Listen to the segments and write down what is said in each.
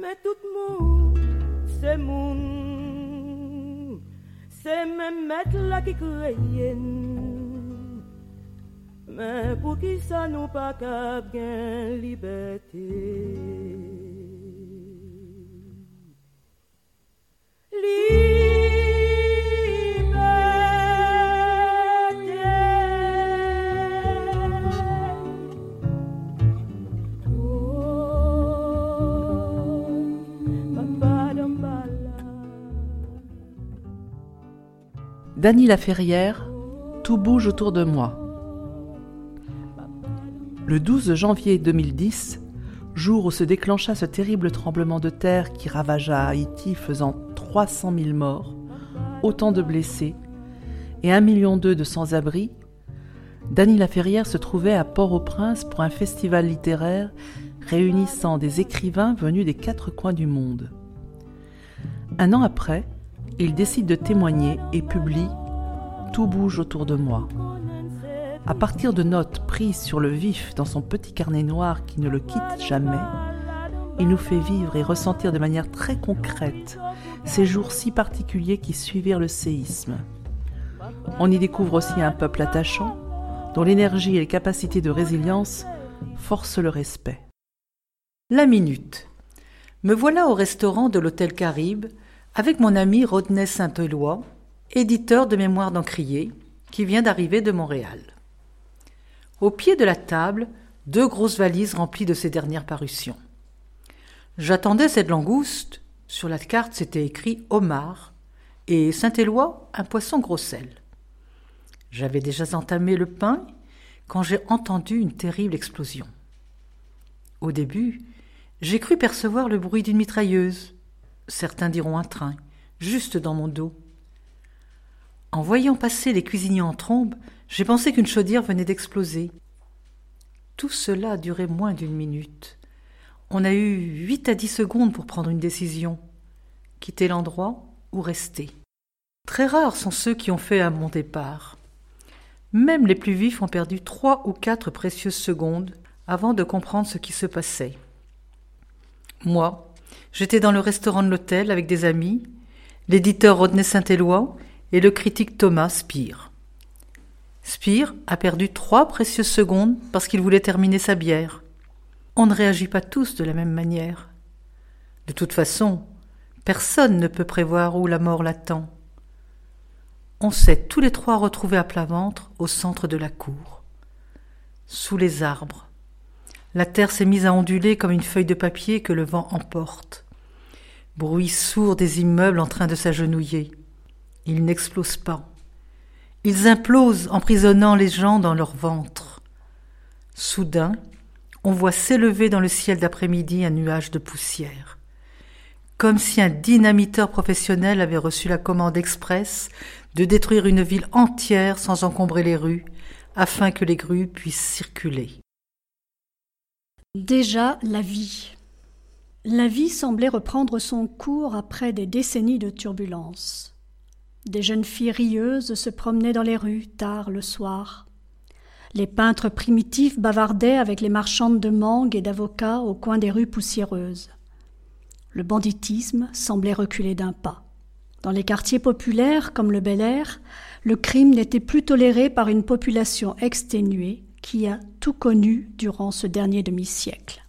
Mais tout monde, c'est moun, c'est même mettre là qui créent. Mais pour qui ça nous pas cap liberté? Dany Laferrière, Tout bouge autour de moi. Le 12 janvier 2010, jour où se déclencha ce terrible tremblement de terre qui ravagea Haïti faisant 300 000 morts, autant de blessés et 1,2 million de sans-abri, Dany Laferrière se trouvait à Port-au-Prince pour un festival littéraire réunissant des écrivains venus des quatre coins du monde. Un an après, il décide de témoigner et publie Tout bouge autour de moi. À partir de notes prises sur le vif dans son petit carnet noir qui ne le quitte jamais, il nous fait vivre et ressentir de manière très concrète ces jours si particuliers qui suivirent le séisme. On y découvre aussi un peuple attachant, dont l'énergie et les capacités de résilience forcent le respect. La minute. Me voilà au restaurant de l'hôtel Caribe avec mon ami Rodney Saint-Éloi, éditeur de Mémoire d'Encrier, qui vient d'arriver de Montréal. Au pied de la table, deux grosses valises remplies de ses dernières parutions. J'attendais cette langouste. Sur la carte, c'était écrit homard et Saint-Éloi, un poisson gros sel. J'avais déjà entamé le pain quand j'ai entendu une terrible explosion. Au début, j'ai cru percevoir le bruit d'une mitrailleuse certains diront un train, juste dans mon dos. En voyant passer les cuisiniers en trombe, j'ai pensé qu'une chaudière venait d'exploser. Tout cela a duré moins d'une minute. On a eu huit à dix secondes pour prendre une décision quitter l'endroit ou rester. Très rares sont ceux qui ont fait un bon départ. Même les plus vifs ont perdu trois ou quatre précieuses secondes avant de comprendre ce qui se passait. Moi, J'étais dans le restaurant de l'hôtel avec des amis, l'éditeur Rodney Saint-Éloi et le critique Thomas Spire. Spire a perdu trois précieuses secondes parce qu'il voulait terminer sa bière. On ne réagit pas tous de la même manière. De toute façon, personne ne peut prévoir où la mort l'attend. On s'est tous les trois retrouvés à plat ventre au centre de la cour, sous les arbres. La terre s'est mise à onduler comme une feuille de papier que le vent emporte bruit sourd des immeubles en train de s'agenouiller. Ils n'explosent pas. Ils implosent, emprisonnant les gens dans leur ventre. Soudain, on voit s'élever dans le ciel d'après-midi un nuage de poussière. Comme si un dynamiteur professionnel avait reçu la commande express de détruire une ville entière sans encombrer les rues, afin que les grues puissent circuler. Déjà la vie. La vie semblait reprendre son cours après des décennies de turbulences. Des jeunes filles rieuses se promenaient dans les rues tard le soir. Les peintres primitifs bavardaient avec les marchandes de mangue et d'avocats au coin des rues poussiéreuses. Le banditisme semblait reculer d'un pas. Dans les quartiers populaires comme le Bel Air, le crime n'était plus toléré par une population exténuée qui a tout connu durant ce dernier demi-siècle.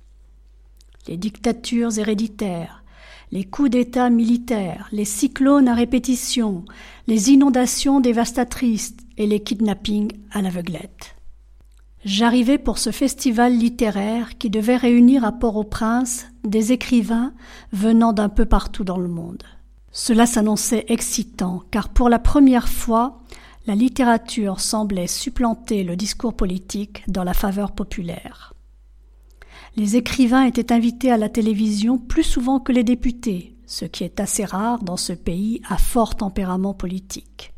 Les dictatures héréditaires, les coups d'État militaires, les cyclones à répétition, les inondations dévastatrices et les kidnappings à l'aveuglette. J'arrivais pour ce festival littéraire qui devait réunir à Port-au-Prince des écrivains venant d'un peu partout dans le monde. Cela s'annonçait excitant, car pour la première fois, la littérature semblait supplanter le discours politique dans la faveur populaire. Les écrivains étaient invités à la télévision plus souvent que les députés, ce qui est assez rare dans ce pays à fort tempérament politique.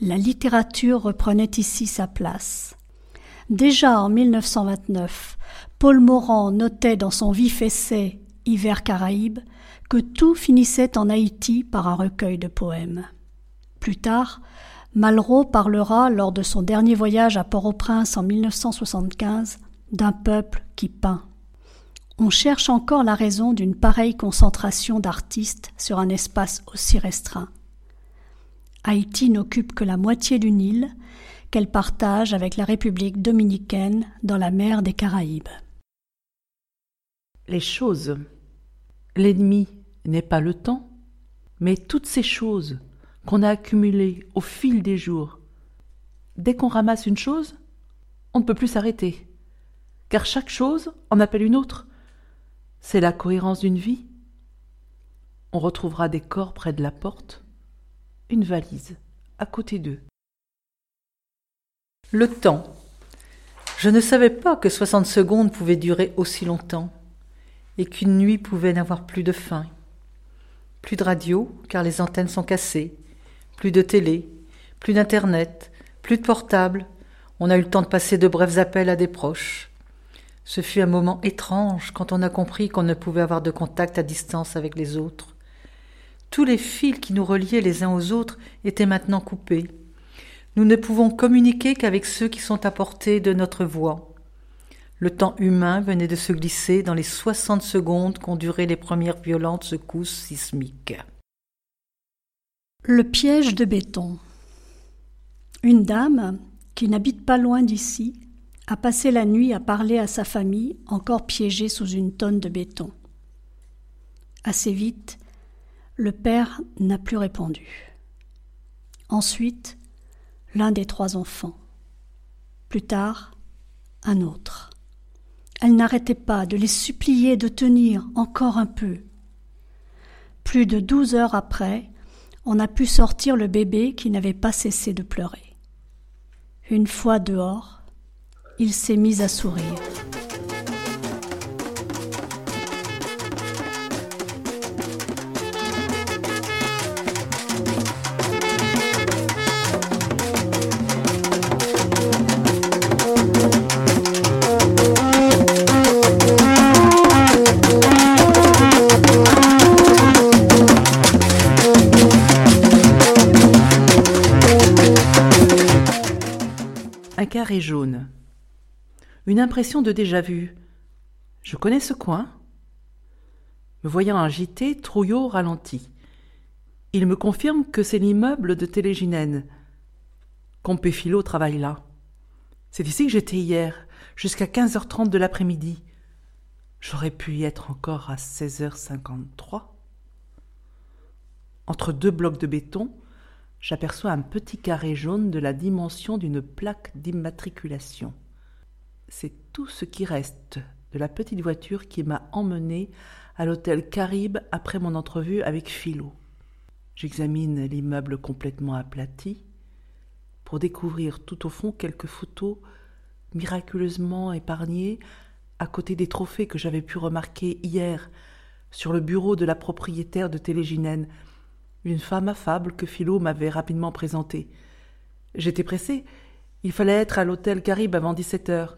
La littérature reprenait ici sa place. Déjà en 1929, Paul Morand notait dans son vif essai Hiver Caraïbes que tout finissait en Haïti par un recueil de poèmes. Plus tard, Malraux parlera lors de son dernier voyage à Port-au-Prince en 1975 d'un peuple qui peint. On cherche encore la raison d'une pareille concentration d'artistes sur un espace aussi restreint. Haïti n'occupe que la moitié d'une île qu'elle partage avec la République dominicaine dans la mer des Caraïbes. Les choses. L'ennemi n'est pas le temps, mais toutes ces choses qu'on a accumulées au fil des jours. Dès qu'on ramasse une chose, on ne peut plus s'arrêter, car chaque chose en appelle une autre. C'est la cohérence d'une vie. On retrouvera des corps près de la porte, une valise à côté d'eux. Le temps. Je ne savais pas que soixante secondes pouvaient durer aussi longtemps, et qu'une nuit pouvait n'avoir plus de fin. Plus de radio, car les antennes sont cassées, plus de télé, plus d'internet, plus de portable. On a eu le temps de passer de brefs appels à des proches. Ce fut un moment étrange quand on a compris qu'on ne pouvait avoir de contact à distance avec les autres. Tous les fils qui nous reliaient les uns aux autres étaient maintenant coupés. Nous ne pouvons communiquer qu'avec ceux qui sont à portée de notre voix. Le temps humain venait de se glisser dans les soixante secondes qu'ont duré les premières violentes secousses sismiques. Le piège de béton. Une dame, qui n'habite pas loin d'ici, a passé la nuit à parler à sa famille, encore piégée sous une tonne de béton. Assez vite, le père n'a plus répondu. Ensuite, l'un des trois enfants. Plus tard, un autre. Elle n'arrêtait pas de les supplier de tenir encore un peu. Plus de douze heures après, on a pu sortir le bébé qui n'avait pas cessé de pleurer. Une fois dehors, il s'est mis à sourire. carré jaune. Une impression de déjà-vu. Je connais ce coin. Me voyant agité, Trouillot ralentit. Il me confirme que c'est l'immeuble de Téléginène. Compéphilo travaille là. C'est ici que j'étais hier, jusqu'à 15h30 de l'après-midi. J'aurais pu y être encore à 16h53. Entre deux blocs de béton, j'aperçois un petit carré jaune de la dimension d'une plaque d'immatriculation. C'est tout ce qui reste de la petite voiture qui m'a emmené à l'hôtel Caribe après mon entrevue avec Philo. J'examine l'immeuble complètement aplati pour découvrir tout au fond quelques photos miraculeusement épargnées à côté des trophées que j'avais pu remarquer hier sur le bureau de la propriétaire de Téléginène une femme affable que Philo m'avait rapidement présentée. J'étais pressé. Il fallait être à l'hôtel Caribe avant dix-sept heures.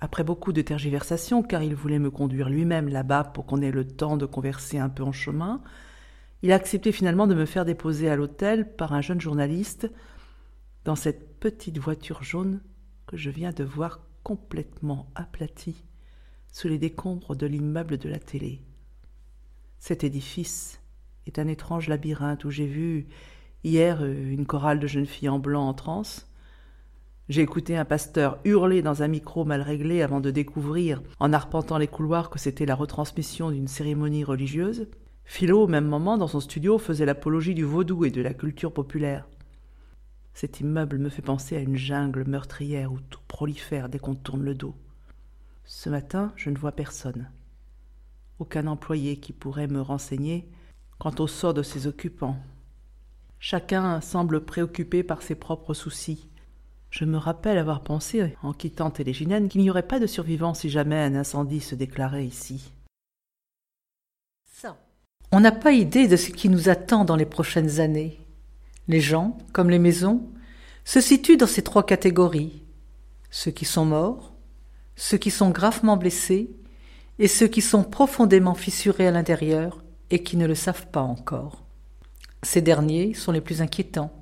Après beaucoup de tergiversations, car il voulait me conduire lui-même là-bas pour qu'on ait le temps de converser un peu en chemin, il a accepté finalement de me faire déposer à l'hôtel par un jeune journaliste dans cette petite voiture jaune que je viens de voir complètement aplati sous les décombres de l'immeuble de la télé. Cet édifice est un étrange labyrinthe où j'ai vu hier une chorale de jeunes filles en blanc en transe, j'ai écouté un pasteur hurler dans un micro mal réglé avant de découvrir, en arpentant les couloirs, que c'était la retransmission d'une cérémonie religieuse. Philo, au même moment, dans son studio, faisait l'apologie du vaudou et de la culture populaire. Cet immeuble me fait penser à une jungle meurtrière où tout prolifère dès qu'on tourne le dos. Ce matin, je ne vois personne. Aucun employé qui pourrait me renseigner quant au sort de ses occupants. Chacun semble préoccupé par ses propres soucis, je me rappelle avoir pensé, en quittant Téléginène, qu'il n'y aurait pas de survivants si jamais un incendie se déclarait ici. On n'a pas idée de ce qui nous attend dans les prochaines années. Les gens, comme les maisons, se situent dans ces trois catégories. Ceux qui sont morts, ceux qui sont gravement blessés, et ceux qui sont profondément fissurés à l'intérieur et qui ne le savent pas encore. Ces derniers sont les plus inquiétants.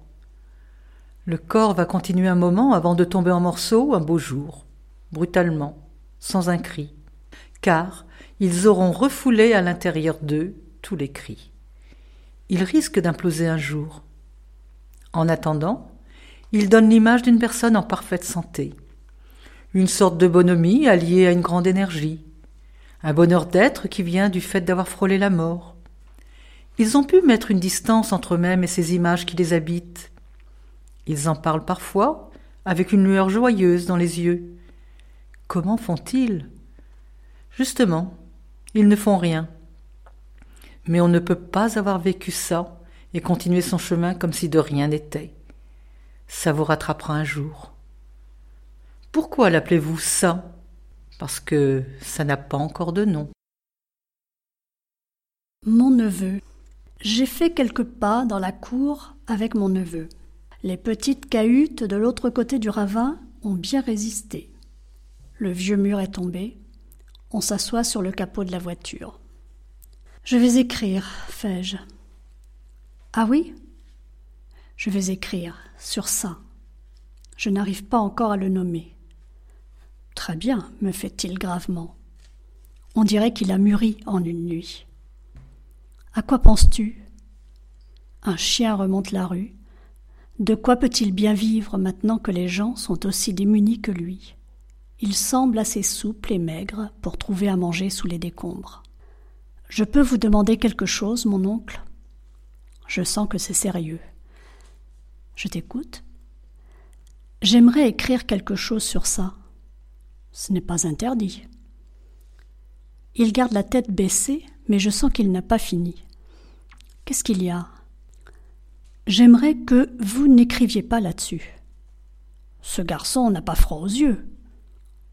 Le corps va continuer un moment avant de tomber en morceaux un beau jour, brutalement, sans un cri, car ils auront refoulé à l'intérieur d'eux tous les cris. Ils risquent d'imploser un jour. En attendant, ils donnent l'image d'une personne en parfaite santé, une sorte de bonhomie alliée à une grande énergie, un bonheur d'être qui vient du fait d'avoir frôlé la mort. Ils ont pu mettre une distance entre eux-mêmes et ces images qui les habitent, ils en parlent parfois avec une lueur joyeuse dans les yeux. Comment font-ils? Justement, ils ne font rien. Mais on ne peut pas avoir vécu ça et continuer son chemin comme si de rien n'était. Ça vous rattrapera un jour. Pourquoi l'appelez-vous ça? Parce que ça n'a pas encore de nom. Mon neveu. J'ai fait quelques pas dans la cour avec mon neveu. Les petites cahutes de l'autre côté du ravin ont bien résisté. Le vieux mur est tombé. On s'assoit sur le capot de la voiture. Je vais écrire, fais-je. Ah oui? Je vais écrire sur ça. Je n'arrive pas encore à le nommer. Très bien, me fait-il gravement. On dirait qu'il a mûri en une nuit. À quoi penses-tu? Un chien remonte la rue, de quoi peut-il bien vivre maintenant que les gens sont aussi démunis que lui? Il semble assez souple et maigre pour trouver à manger sous les décombres. Je peux vous demander quelque chose, mon oncle? Je sens que c'est sérieux. Je t'écoute. J'aimerais écrire quelque chose sur ça. Ce n'est pas interdit. Il garde la tête baissée, mais je sens qu'il n'a pas fini. Qu'est-ce qu'il y a? J'aimerais que vous n'écriviez pas là-dessus. Ce garçon n'a pas froid aux yeux.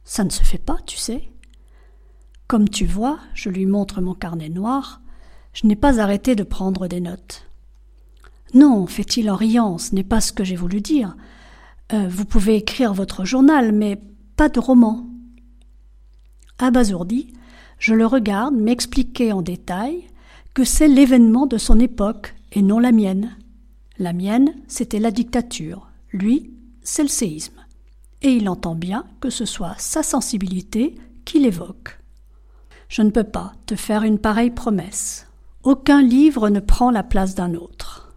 Ça ne se fait pas, tu sais. Comme tu vois, je lui montre mon carnet noir, je n'ai pas arrêté de prendre des notes. Non, fait-il en riant, ce n'est pas ce que j'ai voulu dire. Euh, vous pouvez écrire votre journal, mais pas de roman. Abasourdi, je le regarde m'expliquer en détail que c'est l'événement de son époque et non la mienne. La mienne, c'était la dictature. Lui, c'est le séisme. Et il entend bien que ce soit sa sensibilité qui l'évoque. Je ne peux pas te faire une pareille promesse. Aucun livre ne prend la place d'un autre.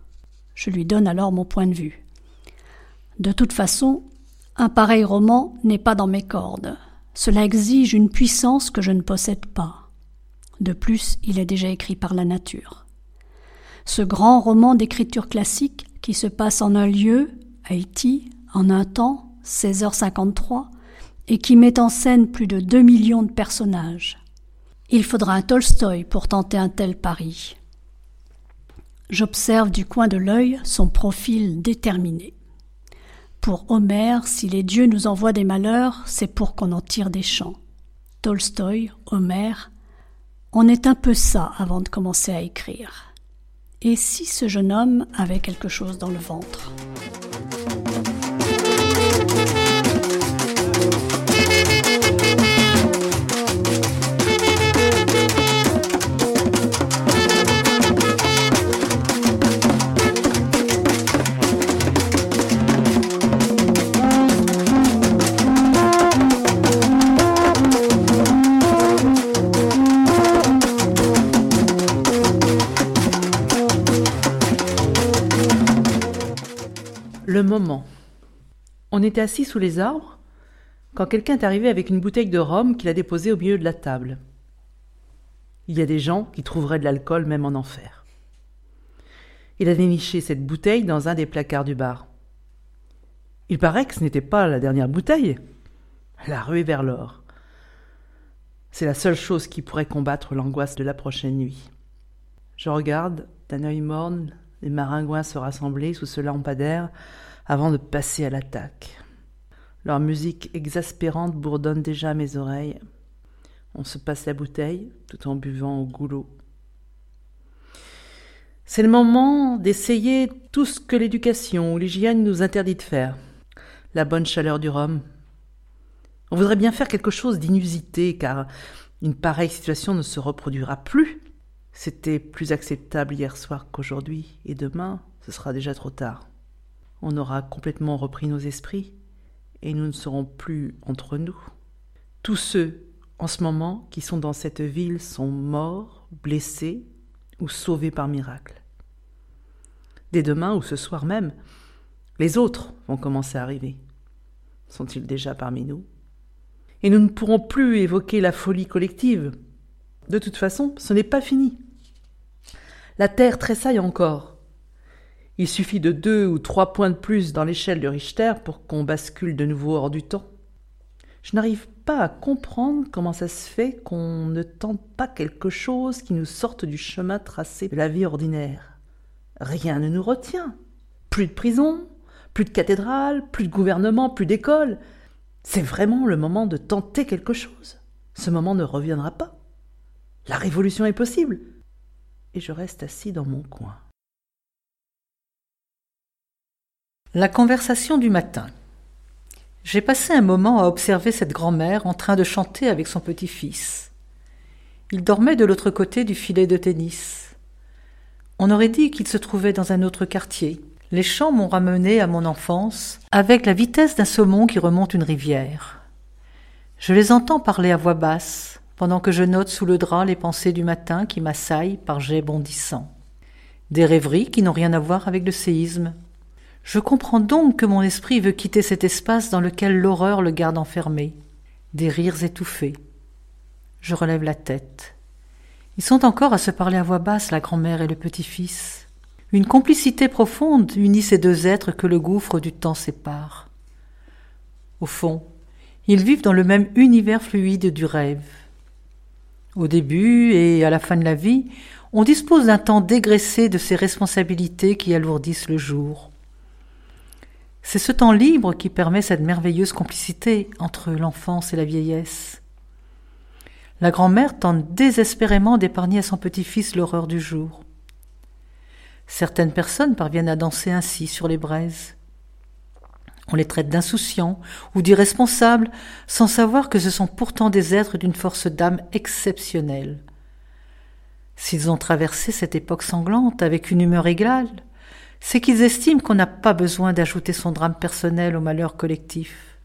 Je lui donne alors mon point de vue. De toute façon, un pareil roman n'est pas dans mes cordes. Cela exige une puissance que je ne possède pas. De plus, il est déjà écrit par la nature ce grand roman d'écriture classique qui se passe en un lieu, Haïti, en un temps, 16h53, et qui met en scène plus de deux millions de personnages. Il faudra un Tolstoï pour tenter un tel pari. J'observe du coin de l'œil son profil déterminé. Pour Homère, si les dieux nous envoient des malheurs, c'est pour qu'on en tire des chants. Tolstoï, Homère, on est un peu ça avant de commencer à écrire. Et si ce jeune homme avait quelque chose dans le ventre? Moment. On était assis sous les arbres quand quelqu'un est arrivé avec une bouteille de rhum qu'il a déposée au milieu de la table. Il y a des gens qui trouveraient de l'alcool même en enfer. Il a déniché cette bouteille dans un des placards du bar. Il paraît que ce n'était pas la dernière bouteille. La ruée vers l'or. C'est la seule chose qui pourrait combattre l'angoisse de la prochaine nuit. Je regarde, d'un œil morne, les maringouins se rassembler sous ce lampadaire avant de passer à l'attaque. Leur musique exaspérante bourdonne déjà mes oreilles. On se passe la bouteille tout en buvant au goulot. C'est le moment d'essayer tout ce que l'éducation ou l'hygiène nous interdit de faire. La bonne chaleur du rhum. On voudrait bien faire quelque chose d'inusité, car une pareille situation ne se reproduira plus. C'était plus acceptable hier soir qu'aujourd'hui, et demain, ce sera déjà trop tard. On aura complètement repris nos esprits, et nous ne serons plus entre nous. Tous ceux, en ce moment, qui sont dans cette ville sont morts, blessés ou sauvés par miracle. Dès demain ou ce soir même, les autres vont commencer à arriver. Sont-ils déjà parmi nous? Et nous ne pourrons plus évoquer la folie collective. De toute façon, ce n'est pas fini. La Terre tressaille encore. Il suffit de deux ou trois points de plus dans l'échelle de Richter pour qu'on bascule de nouveau hors du temps. Je n'arrive pas à comprendre comment ça se fait qu'on ne tente pas quelque chose qui nous sorte du chemin tracé de la vie ordinaire. Rien ne nous retient. Plus de prison, plus de cathédrale, plus de gouvernement, plus d'école. C'est vraiment le moment de tenter quelque chose. Ce moment ne reviendra pas. La révolution est possible. Et je reste assis dans mon coin. La conversation du matin. J'ai passé un moment à observer cette grand-mère en train de chanter avec son petit-fils. Il dormait de l'autre côté du filet de tennis. On aurait dit qu'il se trouvait dans un autre quartier. Les chants m'ont ramené à mon enfance avec la vitesse d'un saumon qui remonte une rivière. Je les entends parler à voix basse, pendant que je note sous le drap les pensées du matin qui m'assaillent par jets bondissants. Des rêveries qui n'ont rien à voir avec le séisme je comprends donc que mon esprit veut quitter cet espace dans lequel l'horreur le garde enfermé. Des rires étouffés. Je relève la tête. Ils sont encore à se parler à voix basse, la grand-mère et le petit-fils. Une complicité profonde unit ces deux êtres que le gouffre du temps sépare. Au fond, ils vivent dans le même univers fluide du rêve. Au début et à la fin de la vie, on dispose d'un temps dégraissé de ces responsabilités qui alourdissent le jour. C'est ce temps libre qui permet cette merveilleuse complicité entre l'enfance et la vieillesse. La grand-mère tente désespérément d'épargner à son petit-fils l'horreur du jour. Certaines personnes parviennent à danser ainsi sur les braises. On les traite d'insouciants ou d'irresponsables sans savoir que ce sont pourtant des êtres d'une force d'âme exceptionnelle. S'ils ont traversé cette époque sanglante avec une humeur égale, c'est qu'ils estiment qu'on n'a pas besoin d'ajouter son drame personnel au malheur collectif.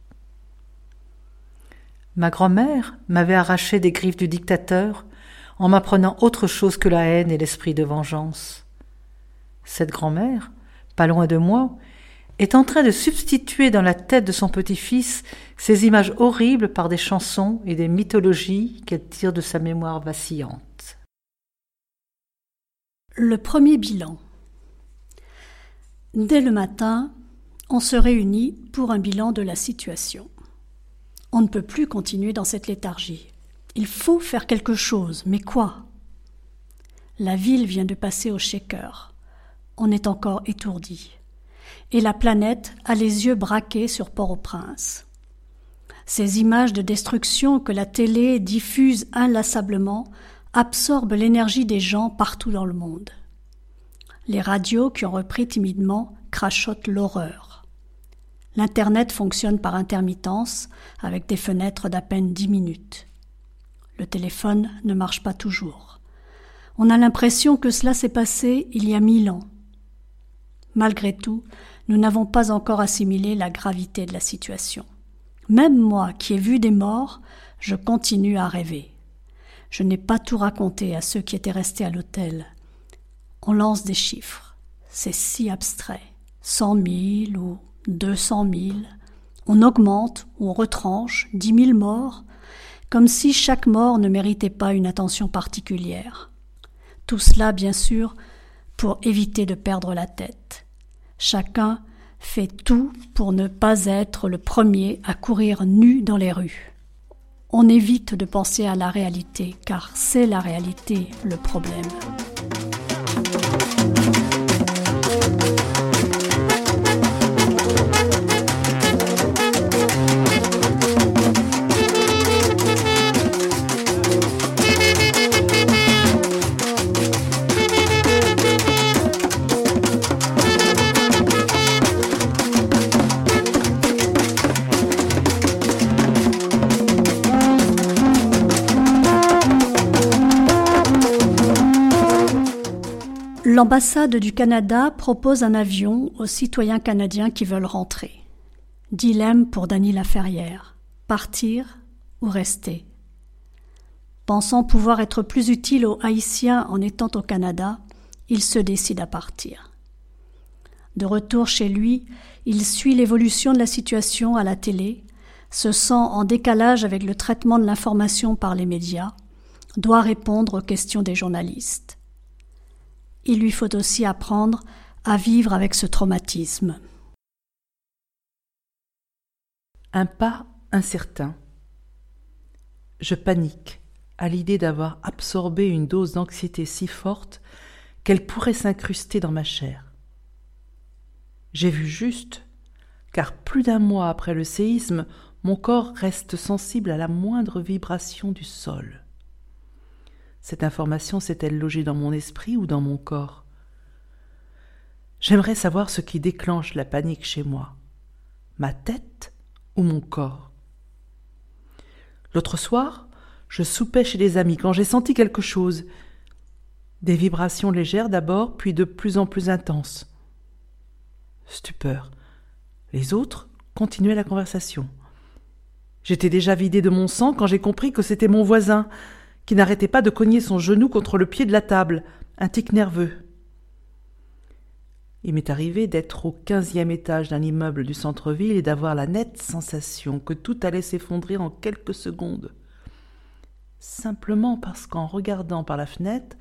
Ma grand-mère m'avait arraché des griffes du dictateur en m'apprenant autre chose que la haine et l'esprit de vengeance. Cette grand-mère, pas loin de moi, est en train de substituer dans la tête de son petit-fils ces images horribles par des chansons et des mythologies qu'elle tire de sa mémoire vacillante. Le premier bilan. Dès le matin, on se réunit pour un bilan de la situation. On ne peut plus continuer dans cette léthargie. Il faut faire quelque chose, mais quoi? La ville vient de passer au shaker. On est encore étourdi. Et la planète a les yeux braqués sur Port-au-Prince. Ces images de destruction que la télé diffuse inlassablement absorbent l'énergie des gens partout dans le monde. Les radios qui ont repris timidement crachotent l'horreur. L'Internet fonctionne par intermittence, avec des fenêtres d'à peine dix minutes. Le téléphone ne marche pas toujours. On a l'impression que cela s'est passé il y a mille ans. Malgré tout, nous n'avons pas encore assimilé la gravité de la situation. Même moi, qui ai vu des morts, je continue à rêver. Je n'ai pas tout raconté à ceux qui étaient restés à l'hôtel, on lance des chiffres. C'est si abstrait. Cent mille ou deux cent mille. On augmente, on retranche, dix mille morts, comme si chaque mort ne méritait pas une attention particulière. Tout cela, bien sûr, pour éviter de perdre la tête. Chacun fait tout pour ne pas être le premier à courir nu dans les rues. On évite de penser à la réalité, car c'est la réalité le problème. L'ambassade du Canada propose un avion aux citoyens canadiens qui veulent rentrer. Dilemme pour Dany Laferrière. Partir ou rester? Pensant pouvoir être plus utile aux Haïtiens en étant au Canada, il se décide à partir. De retour chez lui, il suit l'évolution de la situation à la télé, se sent en décalage avec le traitement de l'information par les médias, doit répondre aux questions des journalistes il lui faut aussi apprendre à vivre avec ce traumatisme. Un pas incertain. Je panique à l'idée d'avoir absorbé une dose d'anxiété si forte qu'elle pourrait s'incruster dans ma chair. J'ai vu juste, car plus d'un mois après le séisme, mon corps reste sensible à la moindre vibration du sol. Cette information s'est-elle logée dans mon esprit ou dans mon corps? J'aimerais savoir ce qui déclenche la panique chez moi. Ma tête ou mon corps? L'autre soir, je soupais chez des amis quand j'ai senti quelque chose. Des vibrations légères d'abord, puis de plus en plus intenses. Stupeur. Les autres continuaient la conversation. J'étais déjà vidé de mon sang quand j'ai compris que c'était mon voisin n'arrêtait pas de cogner son genou contre le pied de la table, un tic nerveux. Il m'est arrivé d'être au quinzième étage d'un immeuble du centre-ville et d'avoir la nette sensation que tout allait s'effondrer en quelques secondes. Simplement parce qu'en regardant par la fenêtre,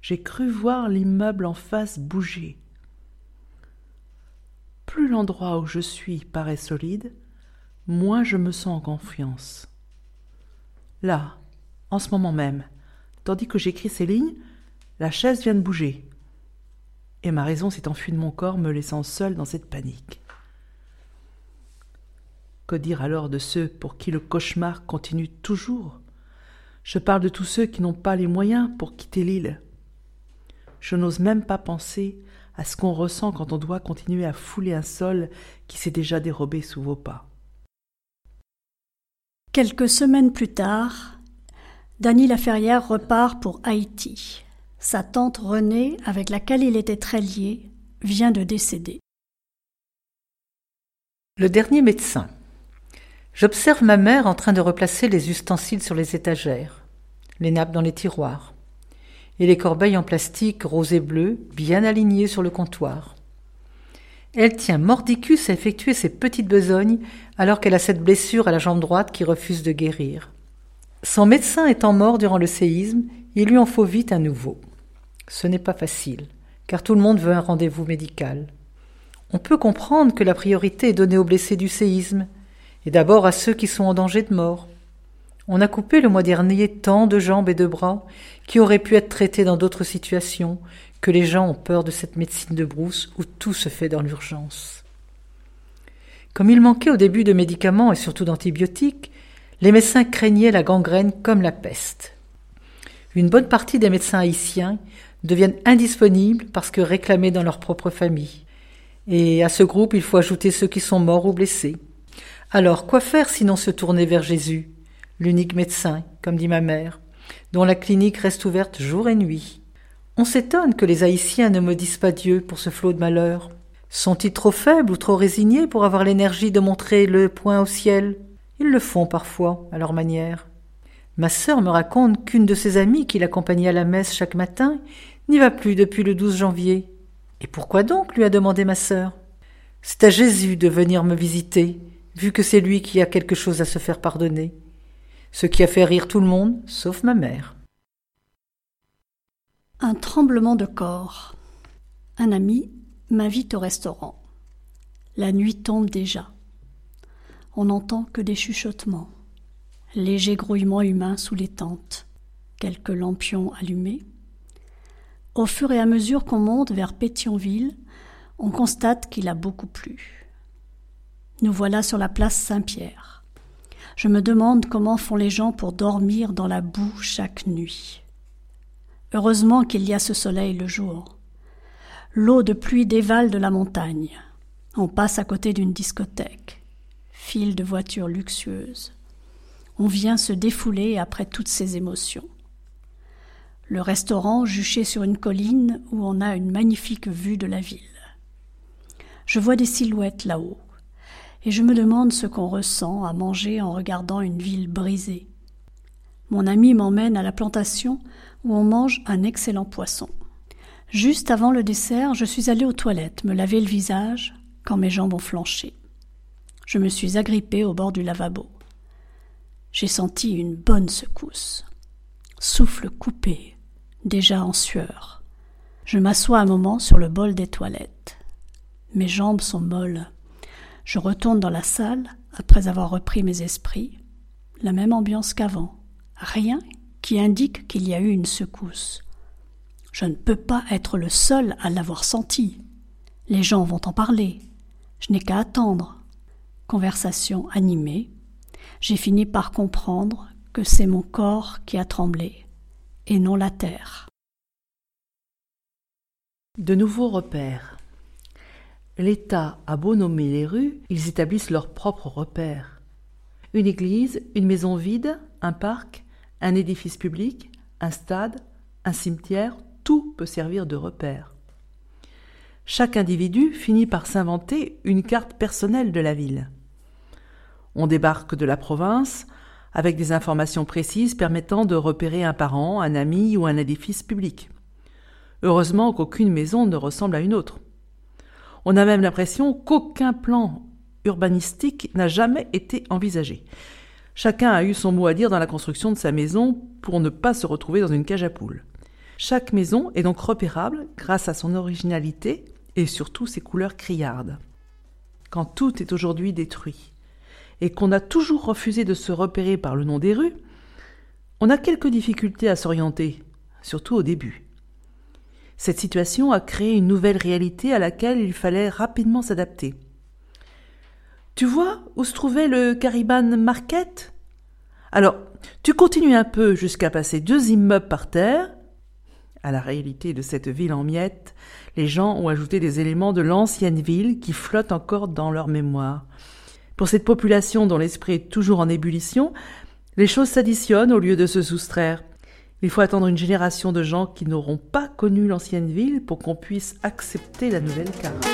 j'ai cru voir l'immeuble en face bouger. Plus l'endroit où je suis paraît solide, moins je me sens en confiance. Là, en ce moment même. Tandis que j'écris ces lignes, la chaise vient de bouger. Et ma raison s'est enfuie de mon corps, me laissant seul dans cette panique. Que dire alors de ceux pour qui le cauchemar continue toujours? Je parle de tous ceux qui n'ont pas les moyens pour quitter l'île. Je n'ose même pas penser à ce qu'on ressent quand on doit continuer à fouler un sol qui s'est déjà dérobé sous vos pas. Quelques semaines plus tard, Dany Laferrière repart pour Haïti. Sa tante Renée, avec laquelle il était très lié, vient de décéder. Le dernier médecin. J'observe ma mère en train de replacer les ustensiles sur les étagères, les nappes dans les tiroirs, et les corbeilles en plastique rose et bleu bien alignées sur le comptoir. Elle tient mordicus à effectuer ses petites besognes alors qu'elle a cette blessure à la jambe droite qui refuse de guérir. Son médecin étant mort durant le séisme, il lui en faut vite un nouveau. Ce n'est pas facile, car tout le monde veut un rendez-vous médical. On peut comprendre que la priorité est donnée aux blessés du séisme, et d'abord à ceux qui sont en danger de mort. On a coupé le mois dernier tant de jambes et de bras qui auraient pu être traités dans d'autres situations, que les gens ont peur de cette médecine de brousse où tout se fait dans l'urgence. Comme il manquait au début de médicaments et surtout d'antibiotiques, les médecins craignaient la gangrène comme la peste. Une bonne partie des médecins haïtiens deviennent indisponibles parce que réclamés dans leur propre famille. Et à ce groupe, il faut ajouter ceux qui sont morts ou blessés. Alors, quoi faire sinon se tourner vers Jésus, l'unique médecin, comme dit ma mère, dont la clinique reste ouverte jour et nuit? On s'étonne que les Haïtiens ne maudissent pas Dieu pour ce flot de malheur. Sont-ils trop faibles ou trop résignés pour avoir l'énergie de montrer le point au ciel? Ils le font parfois, à leur manière. Ma sœur me raconte qu'une de ses amies qui l'accompagnait à la messe chaque matin n'y va plus depuis le 12 janvier. Et pourquoi donc lui a demandé ma sœur? C'est à Jésus de venir me visiter, vu que c'est lui qui a quelque chose à se faire pardonner. Ce qui a fait rire tout le monde, sauf ma mère. Un tremblement de corps. Un ami m'invite au restaurant. La nuit tombe déjà. On n'entend que des chuchotements, léger grouillement humain sous les tentes, quelques lampions allumés. Au fur et à mesure qu'on monte vers Pétionville, on constate qu'il a beaucoup plu. Nous voilà sur la place Saint-Pierre. Je me demande comment font les gens pour dormir dans la boue chaque nuit. Heureusement qu'il y a ce soleil le jour. L'eau de pluie dévale de la montagne. On passe à côté d'une discothèque. File de voitures luxueuses. On vient se défouler après toutes ces émotions. Le restaurant juché sur une colline où on a une magnifique vue de la ville. Je vois des silhouettes là-haut, et je me demande ce qu'on ressent à manger en regardant une ville brisée. Mon ami m'emmène à la plantation où on mange un excellent poisson. Juste avant le dessert, je suis allée aux toilettes me laver le visage quand mes jambes ont flanché. Je me suis agrippée au bord du lavabo. J'ai senti une bonne secousse. Souffle coupé, déjà en sueur. Je m'assois un moment sur le bol des toilettes. Mes jambes sont molles. Je retourne dans la salle après avoir repris mes esprits. La même ambiance qu'avant. Rien qui indique qu'il y a eu une secousse. Je ne peux pas être le seul à l'avoir senti. Les gens vont en parler. Je n'ai qu'à attendre. Conversation animée. J'ai fini par comprendre que c'est mon corps qui a tremblé, et non la terre. De nouveaux repères. L'État a beau nommer les rues, ils établissent leurs propres repères. Une église, une maison vide, un parc, un édifice public, un stade, un cimetière, tout peut servir de repère. Chaque individu finit par s'inventer une carte personnelle de la ville. On débarque de la province avec des informations précises permettant de repérer un parent, un ami ou un édifice public. Heureusement qu'aucune maison ne ressemble à une autre. On a même l'impression qu'aucun plan urbanistique n'a jamais été envisagé. Chacun a eu son mot à dire dans la construction de sa maison pour ne pas se retrouver dans une cage à poules. Chaque maison est donc repérable grâce à son originalité et surtout ses couleurs criardes. Quand tout est aujourd'hui détruit et qu'on a toujours refusé de se repérer par le nom des rues, on a quelques difficultés à s'orienter, surtout au début. Cette situation a créé une nouvelle réalité à laquelle il fallait rapidement s'adapter. Tu vois où se trouvait le Cariban Market? Alors, tu continues un peu jusqu'à passer deux immeubles par terre. À la réalité de cette ville en miettes, les gens ont ajouté des éléments de l'ancienne ville qui flottent encore dans leur mémoire. Pour cette population dont l'esprit est toujours en ébullition, les choses s'additionnent au lieu de se soustraire. Il faut attendre une génération de gens qui n'auront pas connu l'ancienne ville pour qu'on puisse accepter la nouvelle carte.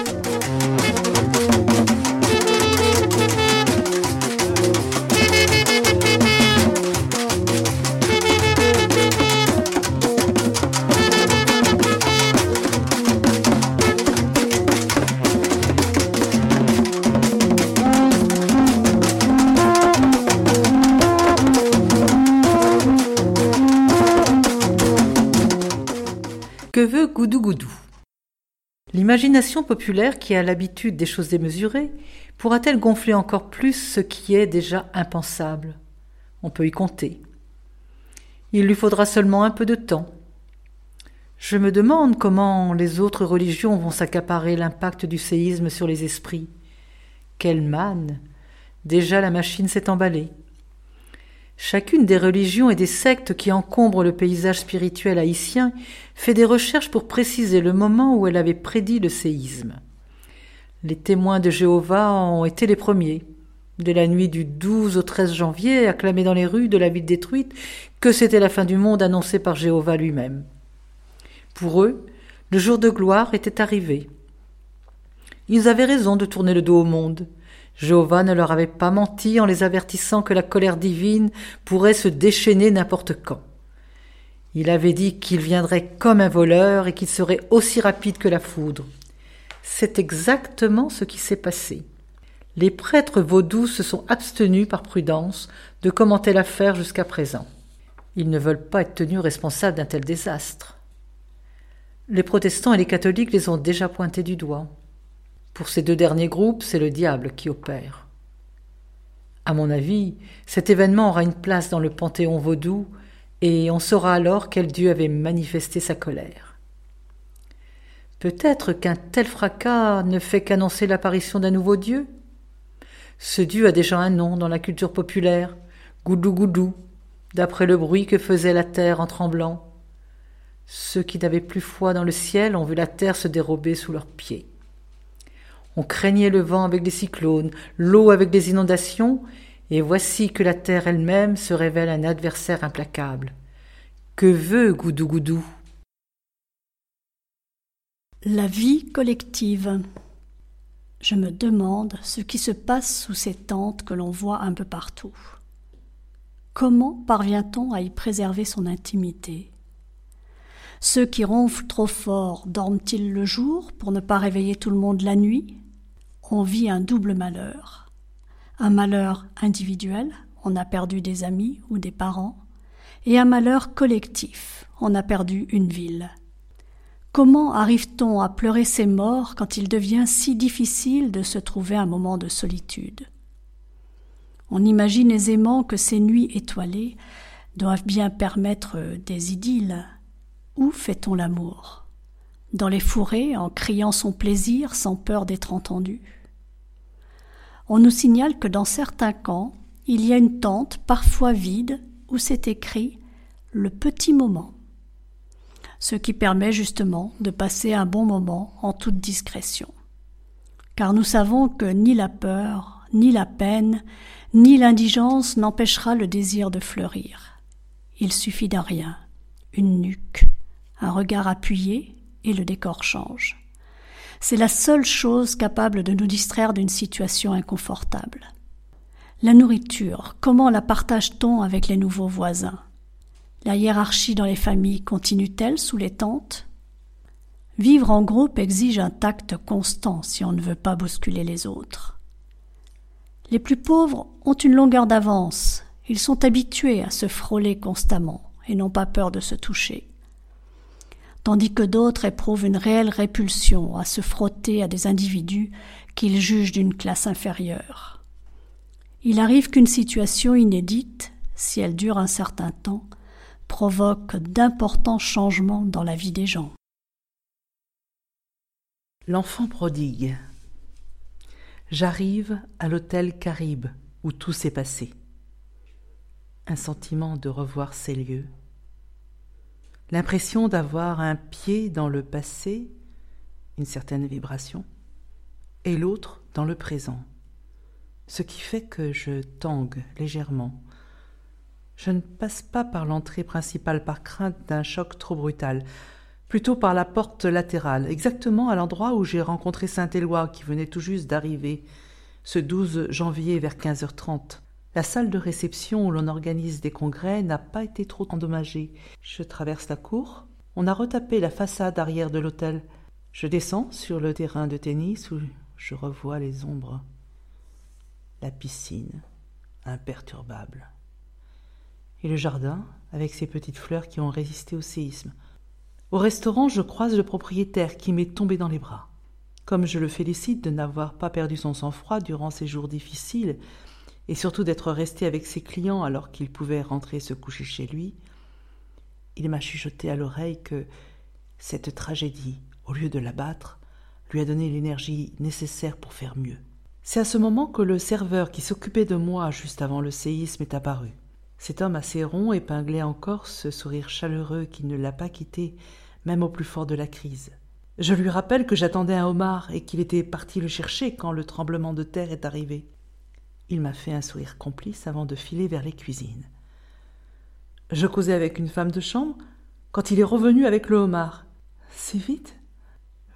L'imagination populaire qui a l'habitude des choses démesurées pourra-t-elle gonfler encore plus ce qui est déjà impensable? On peut y compter. Il lui faudra seulement un peu de temps. Je me demande comment les autres religions vont s'accaparer l'impact du séisme sur les esprits. Quelle manne Déjà la machine s'est emballée. Chacune des religions et des sectes qui encombrent le paysage spirituel haïtien fait des recherches pour préciser le moment où elle avait prédit le séisme. Les témoins de Jéhovah ont été les premiers. Dès la nuit du 12 au 13 janvier, acclamés dans les rues de la ville détruite que c'était la fin du monde annoncée par Jéhovah lui-même. Pour eux, le jour de gloire était arrivé. Ils avaient raison de tourner le dos au monde. Jéhovah ne leur avait pas menti en les avertissant que la colère divine pourrait se déchaîner n'importe quand. Il avait dit qu'il viendrait comme un voleur et qu'il serait aussi rapide que la foudre. C'est exactement ce qui s'est passé. Les prêtres vaudous se sont abstenus par prudence de commenter l'affaire jusqu'à présent. Ils ne veulent pas être tenus responsables d'un tel désastre. Les protestants et les catholiques les ont déjà pointés du doigt. Pour ces deux derniers groupes, c'est le diable qui opère. À mon avis, cet événement aura une place dans le panthéon vaudou et on saura alors quel Dieu avait manifesté sa colère. Peut-être qu'un tel fracas ne fait qu'annoncer l'apparition d'un nouveau Dieu Ce Dieu a déjà un nom dans la culture populaire, Goudou Goudou, d'après le bruit que faisait la terre en tremblant. Ceux qui n'avaient plus foi dans le ciel ont vu la terre se dérober sous leurs pieds. On craignait le vent avec des cyclones, l'eau avec des inondations, et voici que la terre elle-même se révèle un adversaire implacable. Que veut Goudou Goudou? La vie collective. Je me demande ce qui se passe sous ces tentes que l'on voit un peu partout. Comment parvient-on à y préserver son intimité? Ceux qui ronflent trop fort dorment-ils le jour pour ne pas réveiller tout le monde la nuit? On vit un double malheur. Un malheur individuel, on a perdu des amis ou des parents, et un malheur collectif, on a perdu une ville. Comment arrive-t-on à pleurer ses morts quand il devient si difficile de se trouver un moment de solitude? On imagine aisément que ces nuits étoilées doivent bien permettre des idylles. Où fait-on l'amour? Dans les fourrés, en criant son plaisir sans peur d'être entendu on nous signale que dans certains camps, il y a une tente, parfois vide, où c'est écrit le petit moment, ce qui permet justement de passer un bon moment en toute discrétion. Car nous savons que ni la peur, ni la peine, ni l'indigence n'empêchera le désir de fleurir. Il suffit d'un rien, une nuque, un regard appuyé, et le décor change. C'est la seule chose capable de nous distraire d'une situation inconfortable. La nourriture, comment la partage-t-on avec les nouveaux voisins? La hiérarchie dans les familles continue-t-elle sous les tentes? Vivre en groupe exige un tact constant si on ne veut pas bousculer les autres. Les plus pauvres ont une longueur d'avance, ils sont habitués à se frôler constamment et n'ont pas peur de se toucher tandis que d'autres éprouvent une réelle répulsion à se frotter à des individus qu'ils jugent d'une classe inférieure. Il arrive qu'une situation inédite, si elle dure un certain temps, provoque d'importants changements dans la vie des gens. L'enfant prodigue. J'arrive à l'hôtel Caribe où tout s'est passé. Un sentiment de revoir ces lieux, l'impression d'avoir un pied dans le passé, une certaine vibration, et l'autre dans le présent, ce qui fait que je tangue légèrement. Je ne passe pas par l'entrée principale par crainte d'un choc trop brutal, plutôt par la porte latérale, exactement à l'endroit où j'ai rencontré Saint-Éloi qui venait tout juste d'arriver, ce 12 janvier vers 15h30. La salle de réception où l'on organise des congrès n'a pas été trop endommagée. Je traverse la cour. On a retapé la façade arrière de l'hôtel. Je descends sur le terrain de tennis où je revois les ombres. La piscine, imperturbable. Et le jardin, avec ses petites fleurs qui ont résisté au séisme. Au restaurant, je croise le propriétaire qui m'est tombé dans les bras. Comme je le félicite de n'avoir pas perdu son sang-froid durant ces jours difficiles, et surtout d'être resté avec ses clients alors qu'il pouvait rentrer se coucher chez lui, il m'a chuchoté à l'oreille que cette tragédie, au lieu de l'abattre, lui a donné l'énergie nécessaire pour faire mieux. C'est à ce moment que le serveur qui s'occupait de moi juste avant le séisme est apparu. Cet homme assez rond épinglait encore ce sourire chaleureux qui ne l'a pas quitté, même au plus fort de la crise. Je lui rappelle que j'attendais un homard et qu'il était parti le chercher quand le tremblement de terre est arrivé. Il m'a fait un sourire complice avant de filer vers les cuisines. Je causais avec une femme de chambre quand il est revenu avec le homard. Si vite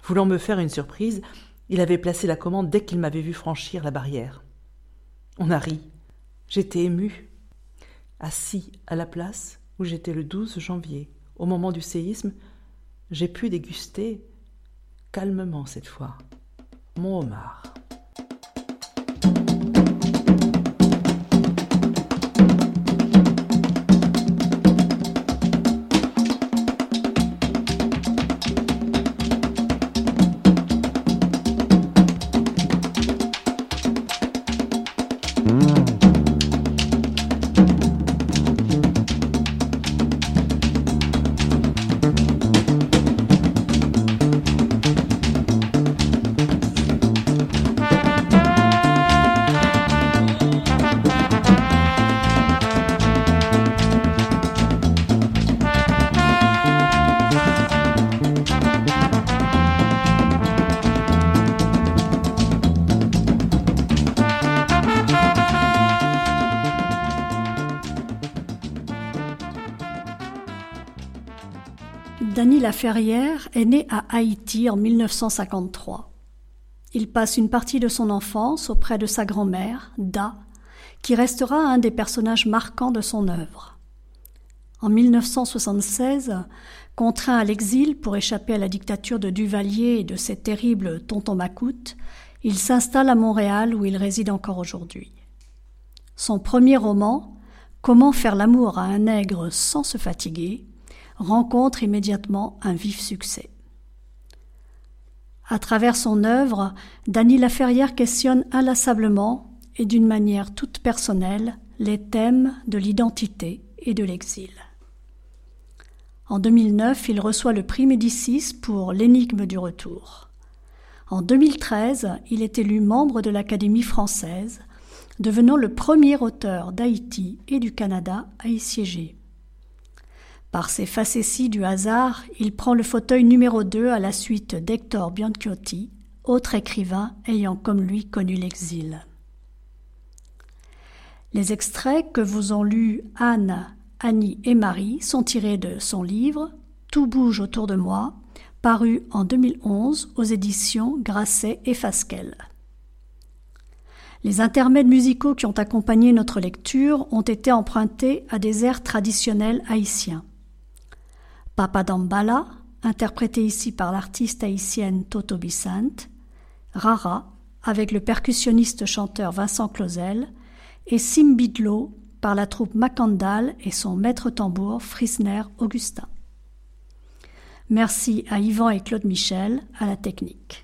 Voulant me faire une surprise, il avait placé la commande dès qu'il m'avait vu franchir la barrière. On a ri. J'étais ému. Assis à la place où j'étais le 12 janvier, au moment du séisme, j'ai pu déguster, calmement cette fois. Mon homard. Laferrière est né à Haïti en 1953. Il passe une partie de son enfance auprès de sa grand-mère, Da, qui restera un des personnages marquants de son œuvre. En 1976, contraint à l'exil pour échapper à la dictature de Duvalier et de ses terribles tontons macoutes, il s'installe à Montréal où il réside encore aujourd'hui. Son premier roman, Comment faire l'amour à un nègre sans se fatiguer, rencontre immédiatement un vif succès. À travers son œuvre, Dany Laferrière questionne inlassablement et d'une manière toute personnelle les thèmes de l'identité et de l'exil. En 2009, il reçoit le prix Médicis pour L'énigme du retour. En 2013, il est élu membre de l'Académie française, devenant le premier auteur d'Haïti et du Canada à y siéger. Par ses facéties du hasard, il prend le fauteuil numéro 2 à la suite d'Hector Bianchiotti, autre écrivain ayant comme lui connu l'exil. Les extraits que vous ont lus Anne, Annie et Marie sont tirés de son livre Tout bouge autour de moi, paru en 2011 aux éditions Grasset et Fasquelle. Les intermèdes musicaux qui ont accompagné notre lecture ont été empruntés à des airs traditionnels haïtiens. Papa Dambala, interprété ici par l'artiste haïtienne Toto Bissant, Rara, avec le percussionniste chanteur Vincent Clausel, et Simbidlo par la troupe Macandal et son maître tambour Frisner Augustin. Merci à Yvan et Claude Michel à la technique.